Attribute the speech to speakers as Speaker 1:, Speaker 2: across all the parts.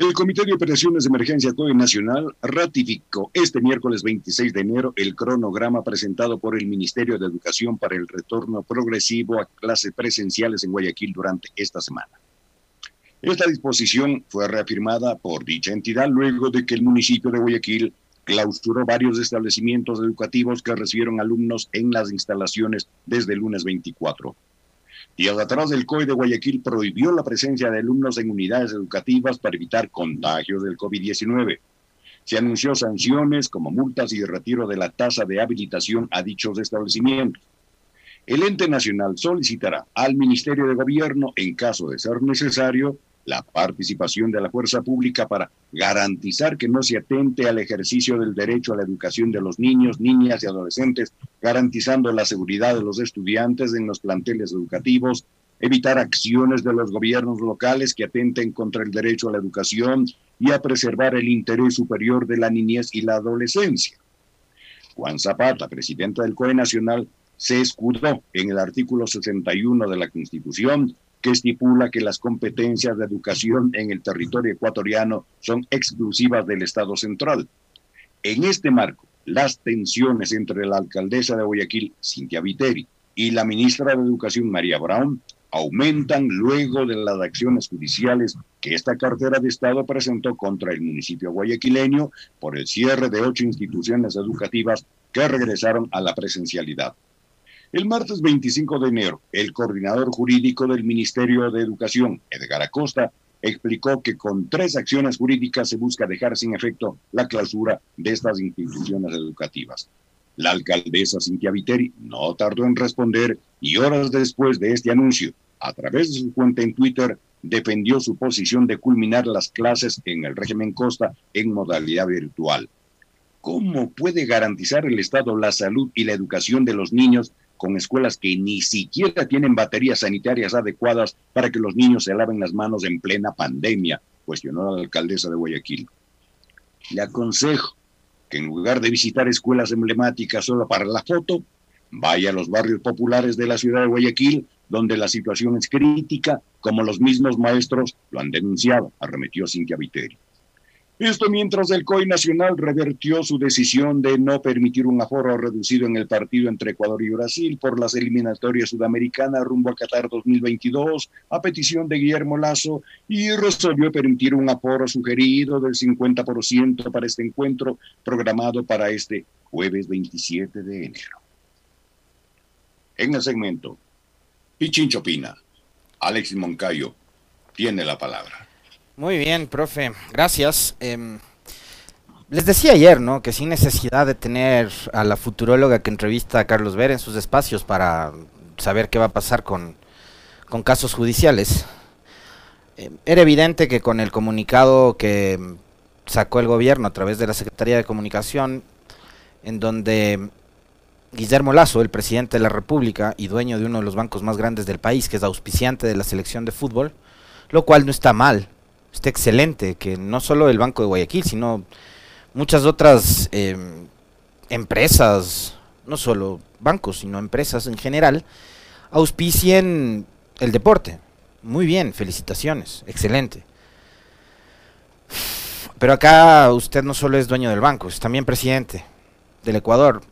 Speaker 1: El Comité de Operaciones de Emergencia COE Nacional ratificó este miércoles 26 de enero el cronograma presentado por el Ministerio de Educación para el retorno progresivo a clases presenciales en Guayaquil durante esta semana. Esta disposición fue reafirmada por dicha entidad luego de que el municipio de Guayaquil clausuró varios establecimientos educativos que recibieron alumnos en las instalaciones desde el lunes 24. Días atrás, el COE de Guayaquil prohibió la presencia de alumnos en unidades educativas para evitar contagios del COVID-19. Se anunció sanciones como multas y retiro de la tasa de habilitación a dichos establecimientos. El ente nacional solicitará al Ministerio de Gobierno, en caso de ser necesario, la participación de la fuerza pública para garantizar que no se atente al ejercicio del derecho a la educación de los niños, niñas y adolescentes, garantizando la seguridad de los estudiantes en los planteles educativos, evitar acciones de los gobiernos locales que atenten contra el derecho a la educación y a preservar el interés superior de la niñez y la adolescencia. Juan Zapata, presidente del COE Nacional, se escudó en el artículo 61 de la Constitución que estipula que las competencias de educación en el territorio ecuatoriano son exclusivas del Estado central. En este marco, las tensiones entre la alcaldesa de Guayaquil, Cintia Viteri, y la ministra de Educación, María Brown, aumentan luego de las acciones judiciales que esta cartera de Estado presentó contra el municipio guayaquileño por el cierre de ocho instituciones educativas que regresaron a la presencialidad. El martes 25 de enero, el coordinador jurídico del Ministerio de Educación, Edgar Acosta, explicó que con tres acciones jurídicas se busca dejar sin efecto la clausura de estas instituciones educativas. La alcaldesa Cintia Viteri no tardó en responder y horas después de este anuncio, a través de su cuenta en Twitter, defendió su posición de culminar las clases en el régimen Costa en modalidad virtual. ¿Cómo puede garantizar el Estado la salud y la educación de los niños con escuelas que ni siquiera tienen baterías sanitarias adecuadas para que los niños se laven las manos en plena pandemia, cuestionó la alcaldesa de Guayaquil. Le aconsejo que en lugar de visitar escuelas emblemáticas solo para la foto, vaya a los barrios populares de la ciudad de Guayaquil, donde la situación es crítica, como los mismos maestros lo han denunciado, arremetió Cintia Viteri. Esto mientras el COI Nacional revertió su decisión de no permitir un aforo reducido en el partido entre Ecuador y Brasil por las eliminatorias sudamericanas rumbo a Qatar 2022 a petición de Guillermo Lazo y resolvió permitir un aforo sugerido del 50% para este encuentro programado para este jueves 27 de enero. En el segmento, Pichincho Pina, Alexis Moncayo tiene la palabra.
Speaker 2: Muy bien, profe, gracias. Em, les decía ayer, ¿no? Que sin necesidad de tener a la futuróloga que entrevista a Carlos Ver en sus espacios para saber qué va a pasar con, casos judiciales, em, era evidente que con el comunicado que sacó el gobierno a través de la Secretaría de Comunicación, en donde Guillermo Lazo, el presidente de la República y dueño de uno de los bancos más grandes del país, que es auspiciante de la selección de fútbol, lo cual no está mal, está excelente, que no solo el Banco de Guayaquil, sino muchas otras em, empresas, no solo bancos, sino empresas en general, auspicien el deporte. Muy bien, felicitaciones, excelente. Pero acá usted no solo es dueño del banco, es también presidente del Ecuador.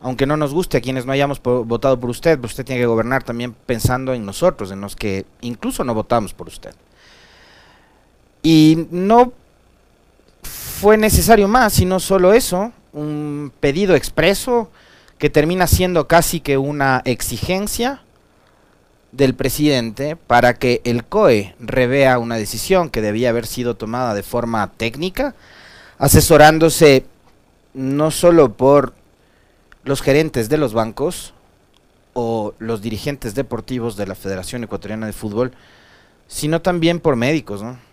Speaker 2: Aunque no nos guste a quienes no hayamos votado por usted, usted tiene que gobernar también pensando en nosotros, en los que incluso no votamos por usted. Y no fue necesario más, sino solo eso, un pedido expreso que termina siendo casi que una exigencia del presidente para que el COE revea una decisión que debía haber sido tomada de forma técnica, asesorándose no solo por los gerentes de los bancos o los dirigentes deportivos de la Federación Ecuatoriana de Fútbol, sino también por médicos, ¿no?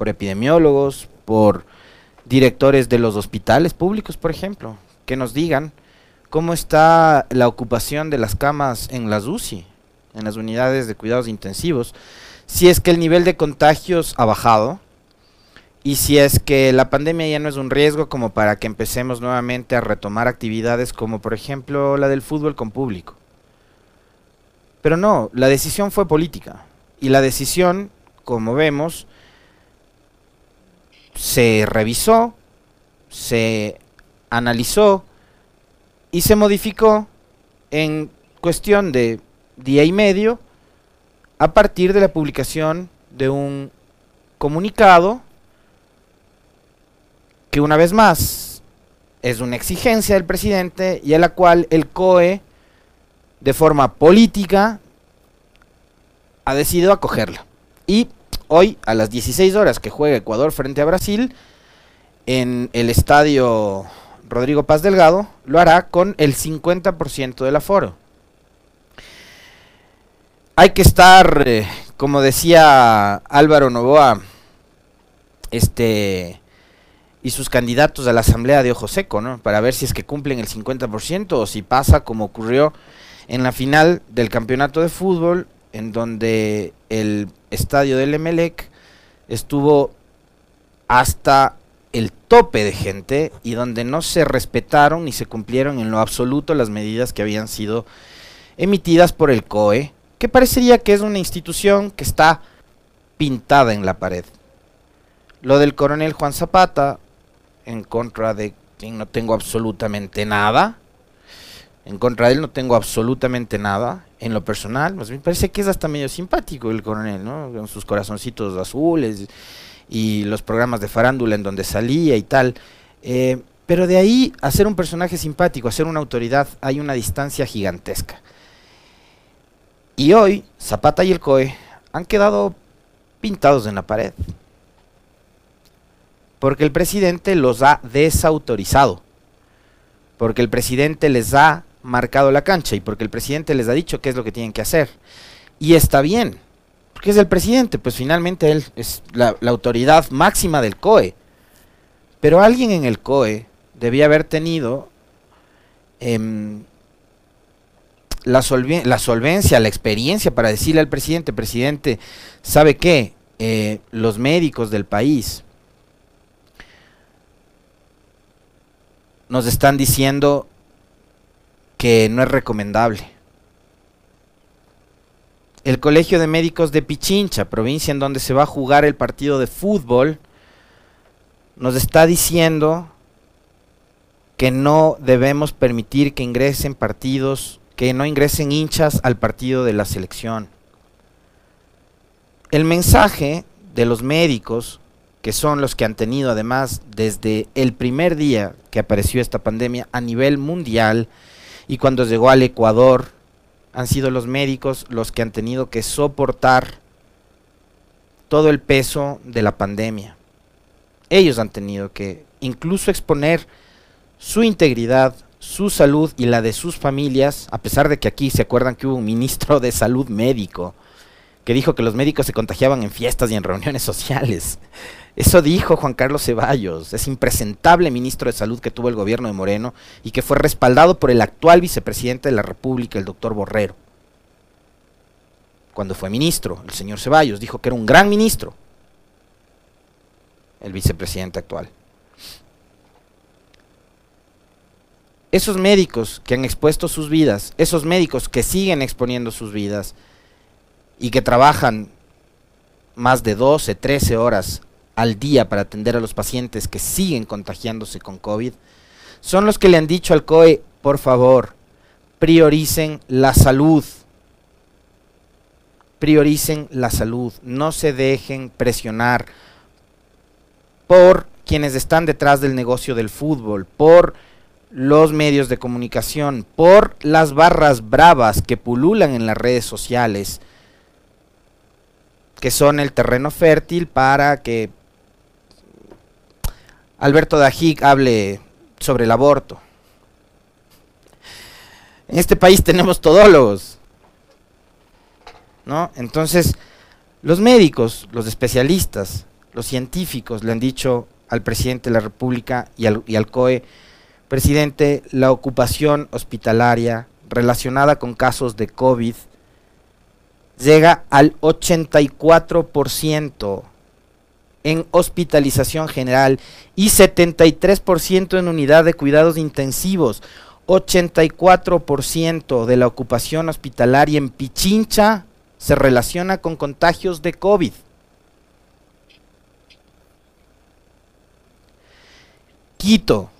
Speaker 2: Por epidemiólogos, por directores de los hospitales públicos, por ejemplo, que nos digan cómo está la ocupación de las camas en las UCI, en las unidades de cuidados intensivos, si es que el nivel de contagios ha bajado y si es que la pandemia ya no es un riesgo como para que empecemos nuevamente a retomar actividades como por ejemplo la del fútbol con público. Pero no, la decisión fue política y la decisión, como vemos, se revisó, se analizó y se modificó en cuestión de día y medio a partir de la publicación de un comunicado que una vez más es una exigencia del presidente y a la cual el COE de forma política ha decidido acogerla. Y hoy a las 16 horas que juega Ecuador frente a Brasil en el estadio Rodrigo Paz Delgado, lo hará con el 50% del aforo. Hay que estar, eh, como decía Álvaro Novoa, este y sus candidatos a la asamblea de Ojo Seco, ¿no? Para ver si es que cumplen el 50% o si pasa como ocurrió en la final del campeonato de fútbol, en donde el estadio del Emelec estuvo hasta el tope de gente y donde no se respetaron ni se cumplieron en lo absoluto las medidas que habían sido emitidas por el COE, que parecería que es una institución que está pintada en la pared. Lo del coronel Juan Zapata, en contra de quien no tengo absolutamente nada, en contra de él no tengo absolutamente nada, en lo personal, pues me parece que es hasta medio simpático el coronel, ¿no? Con sus corazoncitos azules y los programas de farándula en donde salía y tal. Eh, pero de ahí a ser un personaje simpático, a ser una autoridad, hay una distancia gigantesca. Y hoy, Zapata y el COE han quedado pintados en la pared. Porque el presidente los ha desautorizado. Porque el presidente les ha marcado la cancha y porque el presidente les ha dicho qué es lo que tienen que hacer. Y está bien porque es el presidente, pues finalmente él es la, autoridad máxima del COE. Pero alguien en el COE debía haber tenido em, la, solvencia, la experiencia para decirle al presidente, presidente, ¿sabe qué? Eh, los médicos del país nos están diciendo que no es recomendable el Colegio de Médicos de Pichincha, provincia en donde se va a jugar el partido de fútbol, nos está diciendo que no debemos permitir que ingresen partidos, que no ingresen hinchas al partido de la selección. El mensaje de los médicos, que son los que han tenido además desde el primer día que apareció esta pandemia a nivel mundial y cuando llegó al Ecuador, han sido los médicos los que han tenido que soportar todo el peso de la pandemia. Ellos han tenido que incluso exponer su integridad, su salud y la de sus familias, a pesar de que aquí se acuerdan que hubo un ministro de salud médico que dijo que los médicos se contagiaban en fiestas y en reuniones sociales. Eso dijo Juan Carlos Ceballos, ese impresentable ministro de Salud que tuvo el gobierno de Moreno y que fue respaldado por el actual vicepresidente de la República, el doctor Borrero. Cuando fue ministro, el señor Ceballos dijo que era un gran ministro, el vicepresidente actual. Esos médicos que han expuesto sus vidas, esos médicos que siguen exponiendo sus vidas y que trabajan más de 12, 13 horas al día para atender a los pacientes que siguen contagiándose con COVID, son los que le han dicho al COE, por favor, prioricen la salud. Prioricen la salud, no se dejen presionar por quienes están detrás del negocio del fútbol, por los medios de comunicación, por las barras bravas que pululan en las redes sociales, que son el terreno fértil para que Alberto Dajic hable sobre el aborto. En este país tenemos todólogos. ¿No? Entonces, los médicos, los especialistas, los científicos le han dicho al presidente de la República y al, y al COE, presidente, la ocupación hospitalaria relacionada con casos de COVID llega al 84% en hospitalización general y 73% en unidad de cuidados intensivos. 84% de la ocupación hospitalaria en Pichincha se relaciona con contagios de COVID. Quito,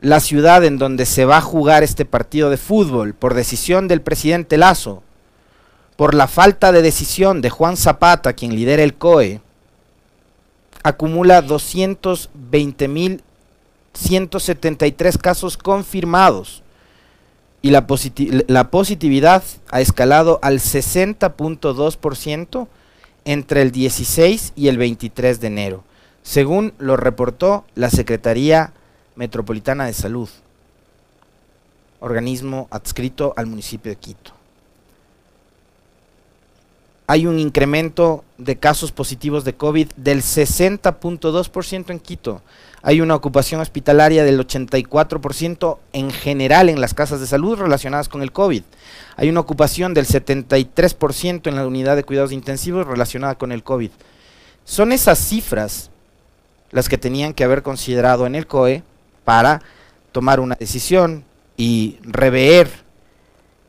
Speaker 2: la ciudad en donde se va a jugar este partido de fútbol por decisión del presidente Lazo, por la falta de decisión de Juan Zapata, quien lidera el COE, acumula 220.173 casos confirmados y la, la, positividad ha escalado al 60.2% entre el 16 y el 23 de enero, según lo reportó la Secretaría Metropolitana de Salud, organismo adscrito al municipio de Quito. Hay un incremento de casos positivos de COVID del 60.2% en Quito. Hay una ocupación hospitalaria del 84% en general en las casas de salud relacionadas con el COVID. Hay una ocupación del 73% en la unidad de cuidados intensivos relacionada con el COVID. Son esas cifras las que tenían que haber considerado en el COE para tomar una decisión y rever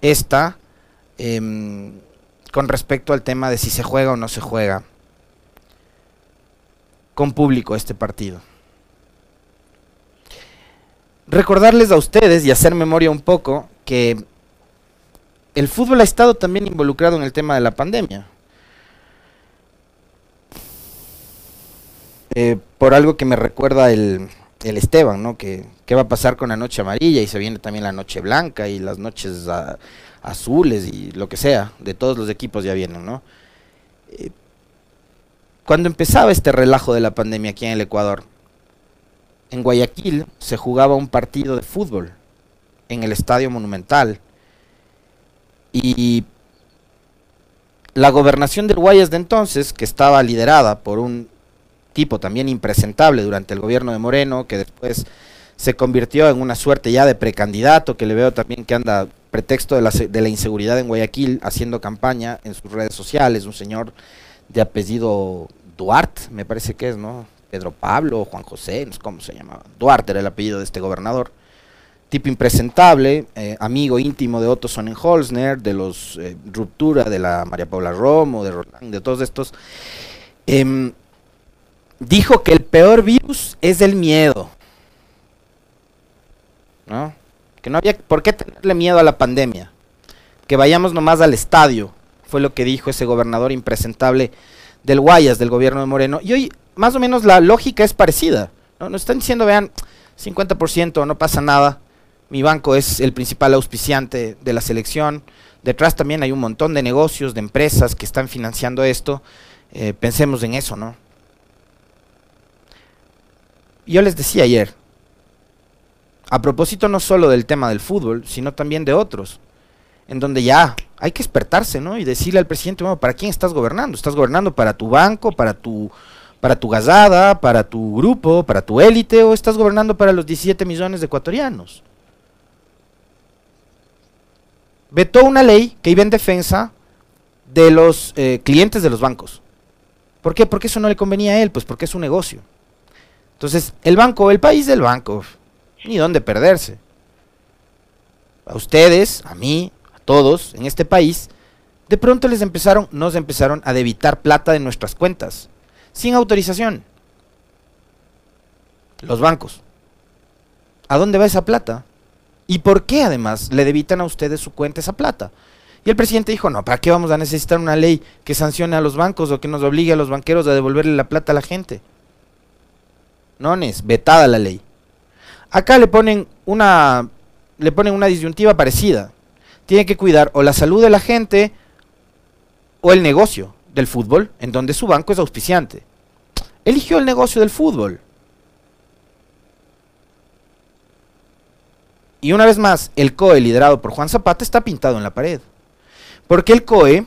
Speaker 2: esta em, con respecto al tema de si se juega o no se juega con público este partido. Recordarles a ustedes y hacer memoria un poco que el fútbol ha estado también involucrado en el tema de la pandemia. Eh, por algo que me recuerda el, el Esteban, ¿no? Que, ¿Qué va a pasar con la noche amarilla? Y se viene también la noche blanca y las noches azules y lo que sea. De todos los equipos ya vienen, ¿no? Eh, cuando empezaba este relajo de la pandemia aquí en el Ecuador, en Guayaquil se jugaba un partido de fútbol en el Estadio Monumental. Y la gobernación del Guayas de entonces, que estaba liderada por un tipo también impresentable durante el gobierno de Moreno, que después se convirtió en una suerte ya de precandidato, que le veo también que anda pretexto de la, de la inseguridad en Guayaquil haciendo campaña en sus redes sociales, un señor de apellido Duarte, me parece que es, ¿no? Pedro Pablo, Juan José, no sé cómo se llamaba. Duarte era el apellido de este gobernador. Tipo impresentable, eh, amigo íntimo de Otto Sonnenholzner, de los eh, Ruptura, de la María Paula Romo, de Roland, de todos estos. Eh, dijo que el peor virus es el miedo. ¿No? Que no había por qué tenerle miedo a la pandemia. Que vayamos nomás al estadio, fue lo que dijo ese gobernador impresentable del Guayas, del gobierno de Moreno. Y hoy, más o menos, la lógica es parecida. ¿no? Nos están diciendo, vean, 50%, no pasa nada. Mi banco es el principal auspiciante de la selección. Detrás también hay un montón de negocios, de empresas que están financiando esto. Eh, pensemos en eso, ¿no? yo les decía ayer, a propósito no solo del tema del fútbol, sino también de otros, en donde ya hay que despertarse, ¿no? Y decirle al presidente, bueno, ¿para quién estás gobernando? ¿Estás gobernando para tu banco, para tu, para tu gazada, para tu grupo, para tu élite, o estás gobernando para los 17 millones de ecuatorianos? Vetó una ley que iba en defensa de los eh, clientes de los bancos. ¿Por qué? Porque eso no le convenía a él, pues porque es un negocio. Entonces, el banco, el país del banco, ni dónde perderse. A ustedes, a mí, a todos en este país, de pronto les empezaron, nos empezaron a debitar plata de nuestras cuentas, sin autorización. Los bancos. ¿A dónde va esa plata? ¿Y por qué además le debitan a ustedes su cuenta esa plata? Y el presidente dijo, no, ¿para qué vamos a necesitar una ley que sancione a los bancos o que nos obligue a los banqueros a devolverle la plata a la gente? es vetada la ley. Acá le ponen una le ponen una disyuntiva parecida. Tiene que cuidar o la salud de la gente o el negocio del fútbol, en donde su banco es auspiciante. Eligió el negocio del fútbol. Y una vez más, el COE liderado por Juan Zapata está pintado en la pared. Porque el COE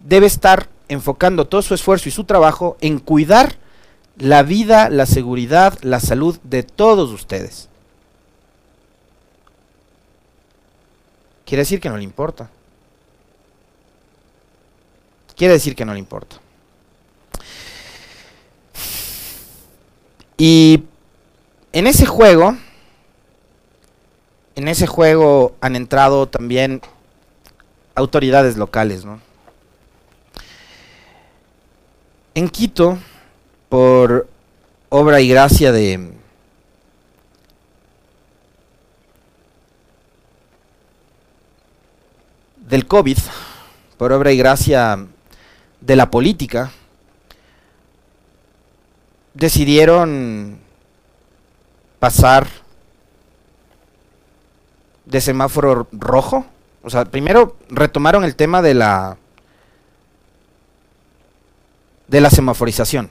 Speaker 2: debe estar enfocando todo su esfuerzo y su trabajo en cuidar la vida, la seguridad, la salud de todos ustedes. Quiere decir que no le importa. Quiere decir que no le importa. Y en ese juego, en ese juego han entrado también autoridades locales, ¿no? En Quito, por obra y gracia de, del COVID, por obra y gracia de la política, decidieron pasar de semáforo rojo. O sea, primero retomaron el tema de la de la semaforización.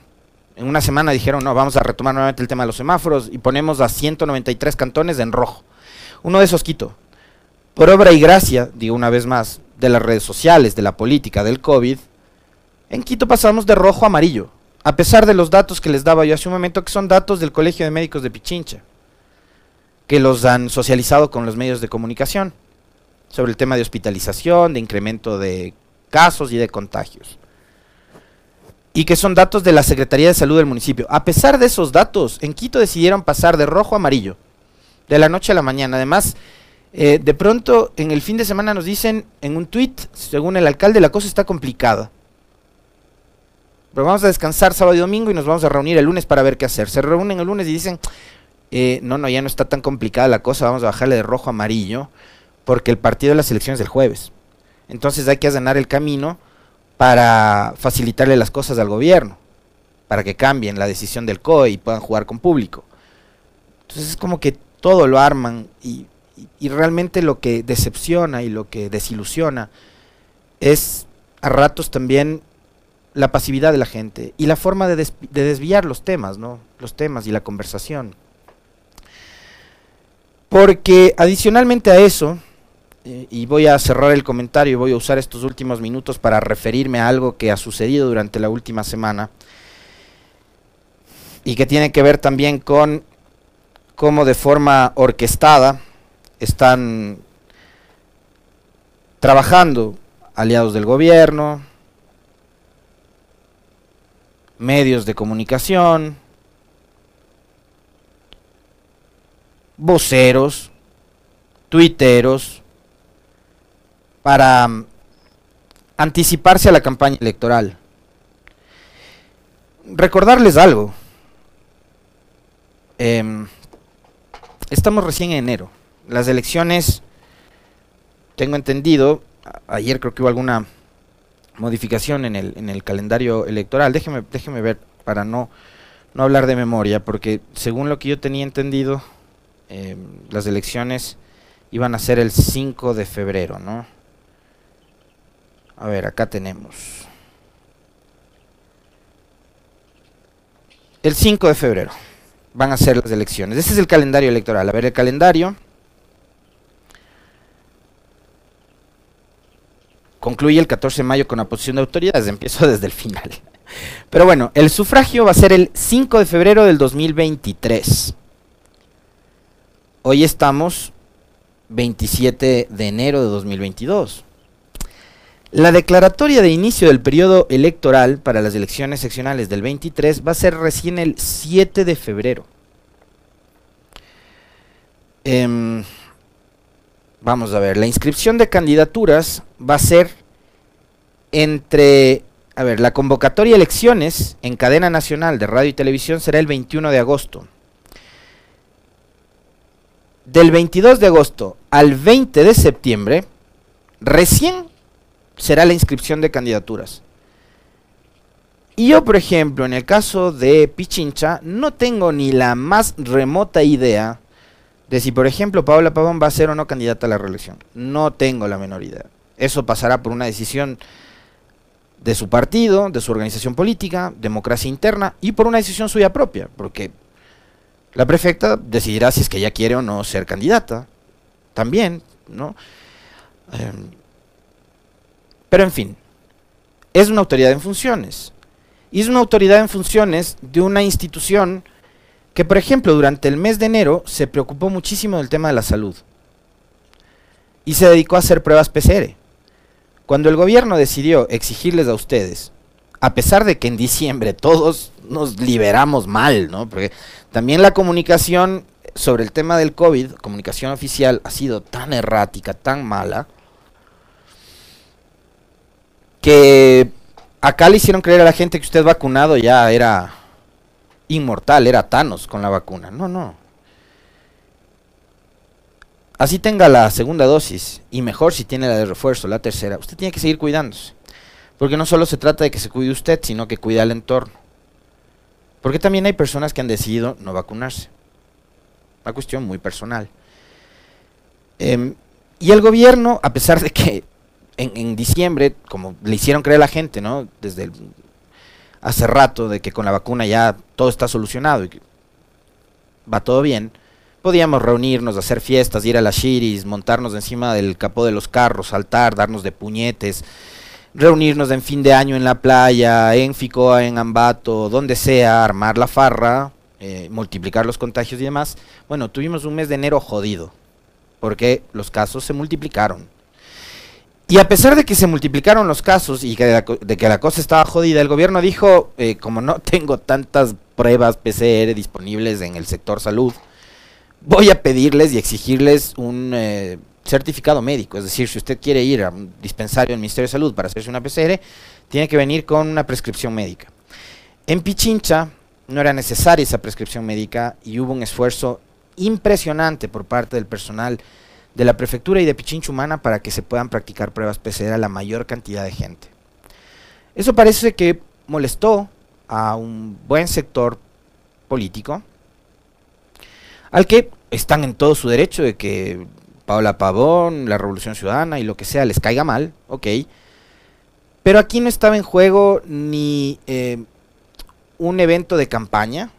Speaker 2: En una semana dijeron, no, vamos a retomar nuevamente el tema de los semáforos y ponemos a 193 cantones en rojo. Uno de esos quito. Por obra y gracia, digo una vez más, de las redes sociales, de la política, del COVID, en Quito pasamos de rojo a amarillo, a pesar de los datos que les daba yo hace un momento, que son datos del Colegio de Médicos de Pichincha, que los han socializado con los medios de comunicación, sobre el tema de hospitalización, de incremento de casos y de contagios. Y que son datos de la Secretaría de Salud del municipio. A pesar de esos datos, en Quito decidieron pasar de rojo a amarillo, de la noche a la mañana. Además, eh, de pronto, en el fin de semana nos dicen en un tuit, según el alcalde, la cosa está complicada. Pero vamos a descansar sábado y domingo y nos vamos a reunir el lunes para ver qué hacer. Se reúnen el lunes y dicen, eh, no, no, ya no está tan complicada la cosa, vamos a bajarle de rojo a amarillo, porque el partido de las elecciones es el jueves. Entonces hay que allanar el camino para facilitarle las cosas al gobierno, para que cambien la decisión del COE y puedan jugar con público. Entonces es como que todo lo arman y y, realmente lo que decepciona y lo que desilusiona es a ratos también la pasividad de la gente y la forma de, desviar los temas, ¿no? Los temas y la conversación. Porque adicionalmente a eso, eh, y voy a cerrar el comentario y voy a usar estos últimos minutos para referirme a algo que ha sucedido durante la última semana y que tiene que ver también con cómo de forma orquestada están trabajando aliados del gobierno, medios de comunicación, voceros, tuiteros, para mm, anticiparse a la campaña electoral. Recordarles algo. Em, estamos recién en enero las elecciones, tengo entendido, ayer creo que hubo alguna modificación en el, en el calendario electoral. Déjeme, déjeme ver para no, no hablar de memoria, porque según lo que yo tenía entendido, em, las elecciones iban a ser el 5 de febrero, ¿no? A ver, acá tenemos. El 5 de febrero van a ser las elecciones. Este es el calendario electoral. A ver, el calendario concluye el 14 de mayo con la posición de autoridades, empiezo desde el final. Pero bueno, el sufragio va a ser el 5 de febrero del 2023. Hoy estamos 27 de enero de 2022. La declaratoria de inicio del periodo electoral para las elecciones seccionales del 23 va a ser recién el 7 de febrero. Em, Vamos a ver, la inscripción de candidaturas va a ser entre, a ver, la convocatoria de elecciones en cadena nacional de radio y televisión será el 21 de agosto. Del 22 de agosto al 20 de septiembre, recién será la inscripción de candidaturas. Y yo, por ejemplo, en el caso de Pichincha, no tengo ni la más remota idea de si, por ejemplo, Paola Pavón va a ser o no candidata a la reelección. No tengo la menor idea. Eso pasará por una decisión de su partido, de su organización política, democracia interna y por una decisión suya propia, porque la prefecta decidirá si es que ella quiere o no ser candidata. También, ¿no? Em, pero en fin, es una autoridad en funciones. Y es una autoridad en funciones de una institución que por ejemplo durante el mes de enero se preocupó muchísimo del tema de la salud y se dedicó a hacer pruebas PCR. Cuando el gobierno decidió exigirles a ustedes, a pesar de que en diciembre todos nos liberamos mal, ¿no? Porque también la comunicación sobre el tema del COVID, comunicación oficial, ha sido tan errática, tan mala, que acá le hicieron creer a la gente que usted vacunado ya era inmortal, era Thanos con la vacuna. No, no. así tenga la segunda dosis y mejor si tiene la de refuerzo, la tercera, usted tiene que seguir cuidándose. Porque no solo se trata de que se cuide usted, sino que cuide al entorno. Porque también hay personas que han decidido no vacunarse. Una cuestión muy personal. Em, y el gobierno, a pesar de que en, diciembre, como le hicieron creer a la gente, ¿no? Desde hace rato, de que con la vacuna ya todo está solucionado y que va todo bien, podíamos reunirnos, hacer fiestas, ir a las shiris, montarnos encima del capó de los carros, saltar, darnos de puñetes, reunirnos en fin de año en la playa, en Ficoa, en Ambato, donde sea, armar la farra, eh, multiplicar los contagios y demás. Bueno, tuvimos un mes de enero jodido, porque los casos se multiplicaron. Y a pesar de que se multiplicaron los casos y que de, que la cosa estaba jodida, el gobierno dijo, eh, como no tengo tantas pruebas PCR disponibles en el sector salud, voy a pedirles y exigirles un eh, certificado médico. Es decir, si usted quiere ir a un dispensario del Ministerio de Salud para hacerse una PCR, tiene que venir con una prescripción médica. En Pichincha no era necesaria esa prescripción médica y hubo un esfuerzo impresionante por parte del personal de la prefectura y de Pichincha Humana para que se puedan practicar pruebas PCR a la mayor cantidad de gente. Eso parece que molestó a un buen sector político, al que están en todo su derecho de que Paula Pavón, la Revolución Ciudadana y lo que sea les caiga mal, ok. Pero aquí no estaba en juego ni eh, un evento de campaña,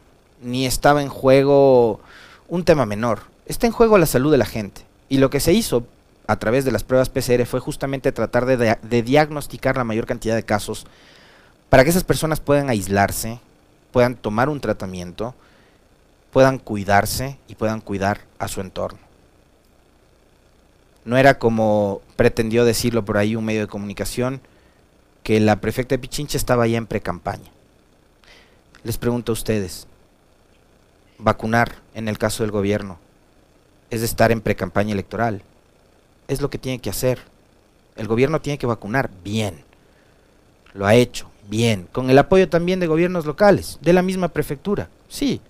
Speaker 2: ni estaba en juego un tema menor. Está en juego la salud de la gente. Y lo que se hizo a través de las pruebas PCR fue justamente tratar de, diagnosticar la mayor cantidad de casos para que esas personas puedan aislarse, puedan tomar un tratamiento, puedan cuidarse y puedan cuidar a su entorno. No era como pretendió decirlo por ahí un medio de comunicación, que la prefecta de Pichincha estaba ya en pre-campaña. Les pregunto a ustedes, vacunar en el caso del gobierno es estar en pre-campaña electoral. Es lo que tiene que hacer. El gobierno tiene que vacunar bien. Lo ha hecho bien, con el apoyo también de gobiernos locales, de la misma prefectura, sí,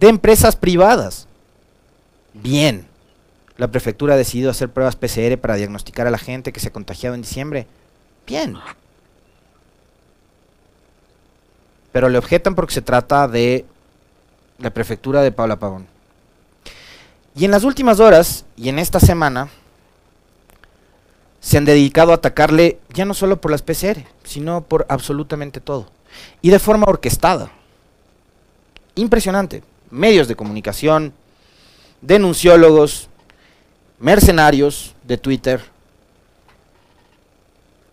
Speaker 2: de empresas privadas, bien. La prefectura ha decidido hacer pruebas PCR para diagnosticar a la gente que se ha contagiado en diciembre. Bien. Pero le objetan porque se trata de la prefectura de Paula Pavón. Y en las últimas horas y en esta semana se han dedicado a atacarle ya no solo por las PCR, sino por absolutamente todo. Y de forma orquestada. Impresionante. Medios de comunicación, denunciólogos, mercenarios de Twitter,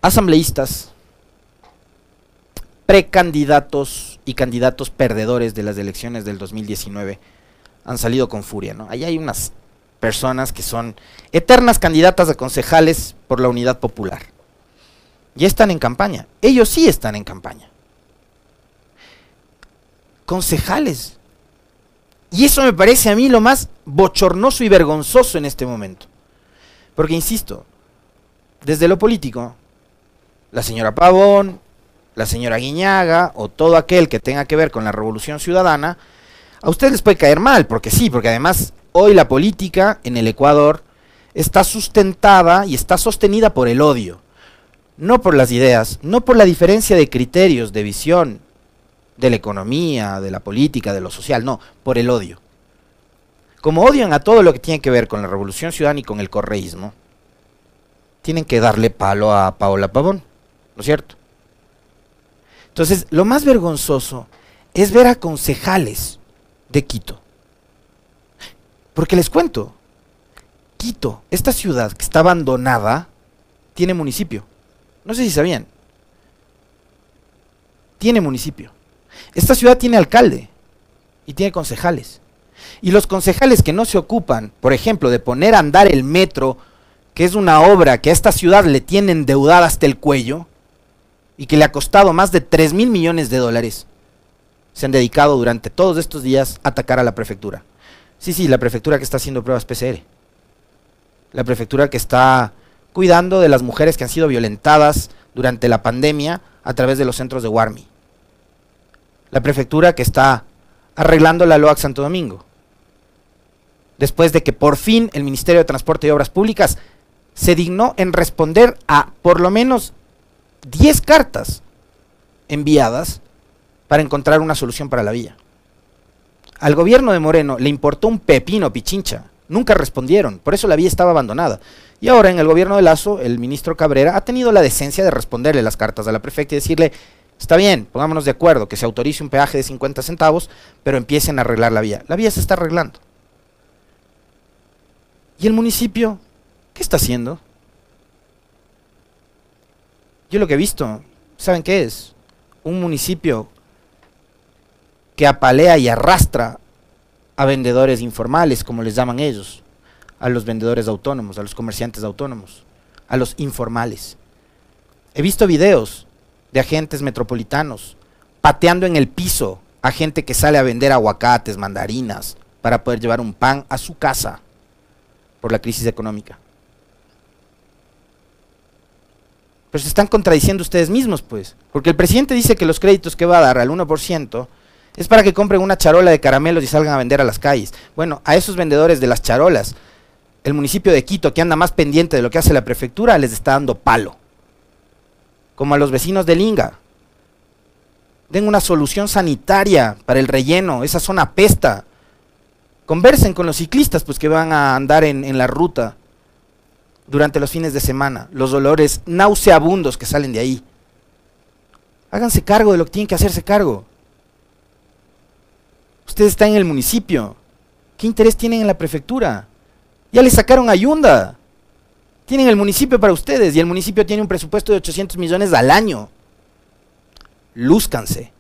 Speaker 2: asambleístas, precandidatos y candidatos perdedores de las elecciones del 2019 han salido con furia, ¿no? Ahí hay unas personas que son eternas candidatas a concejales por la unidad popular. Ya están en campaña. Ellos sí están en campaña. Concejales y eso me parece a mí lo más bochornoso y vergonzoso en este momento. Porque, insisto, desde lo político, la señora Pavón, la señora Guiñaga o todo aquel que tenga que ver con la revolución ciudadana, a ustedes les puede caer mal, porque sí, porque además hoy la política en el Ecuador está sustentada y está sostenida por el odio, no por las ideas, no por la diferencia de criterios, de visión, de la economía, de la política, de lo social, no, por el odio. Como odian a todo lo que tiene que ver con la revolución ciudadana y con el correísmo, tienen que darle palo a Paola Pavón, ¿no es cierto? Entonces, lo más vergonzoso es ver a concejales de Quito. Porque les cuento, Quito, esta ciudad que está abandonada, tiene municipio. No sé si sabían. Tiene municipio. Esta ciudad tiene alcalde y tiene concejales. Y los concejales que no se ocupan, por ejemplo, de poner a andar el metro, que es una obra que a esta ciudad le tiene endeudada hasta el cuello y que le ha costado más de 3 mil millones de dólares, se han dedicado durante todos estos días a atacar a la prefectura. Sí, sí, la prefectura que está haciendo pruebas PCR. La prefectura que está cuidando de las mujeres que han sido violentadas durante la pandemia a través de los centros de Warmi la prefectura que está arreglando la LOAC Santo Domingo. después de que por fin el Ministerio de Transporte y Obras Públicas se dignó en responder a por lo menos 10 cartas enviadas para encontrar una solución para la vía. Al gobierno de Moreno le importó un pepino pichincha, nunca respondieron, por eso la vía estaba abandonada. Y ahora en el gobierno de Lazo, el ministro Cabrera ha tenido la decencia de responderle las cartas a la prefecta y decirle, está bien, pongámonos de acuerdo, que se autorice un peaje de 50 centavos, pero empiecen a arreglar la vía. La vía se está arreglando. ¿Y el municipio qué está haciendo? Yo lo que he visto, ¿saben qué es? Un municipio que apalea y arrastra a vendedores informales, como les llaman ellos, a los vendedores autónomos, a los comerciantes autónomos, a los informales. He visto videos de agentes metropolitanos pateando en el piso a gente que sale a vender aguacates, mandarinas, para poder llevar un pan a su casa por la crisis económica. Pero se están contradiciendo ustedes mismos, pues. Porque el presidente dice que los créditos que va a dar al 1% es para que compren una charola de caramelos y salgan a vender a las calles. Bueno, a esos vendedores de las charolas, el municipio de Quito, que anda más pendiente de lo que hace la prefectura, les está dando palo. Como a los vecinos de Linga. Den una solución sanitaria para el relleno, esa zona pesta. Conversen con los ciclistas pues que van a andar en, la ruta durante los fines de semana, los dolores nauseabundos que salen de ahí. Háganse cargo de lo que tienen que hacerse cargo. Ustedes están en el municipio. ¿Qué interés tienen en la prefectura? Ya les sacaron ayunda. Tienen el municipio para ustedes y el municipio tiene un presupuesto de 800 millones al año. Lúzcanse.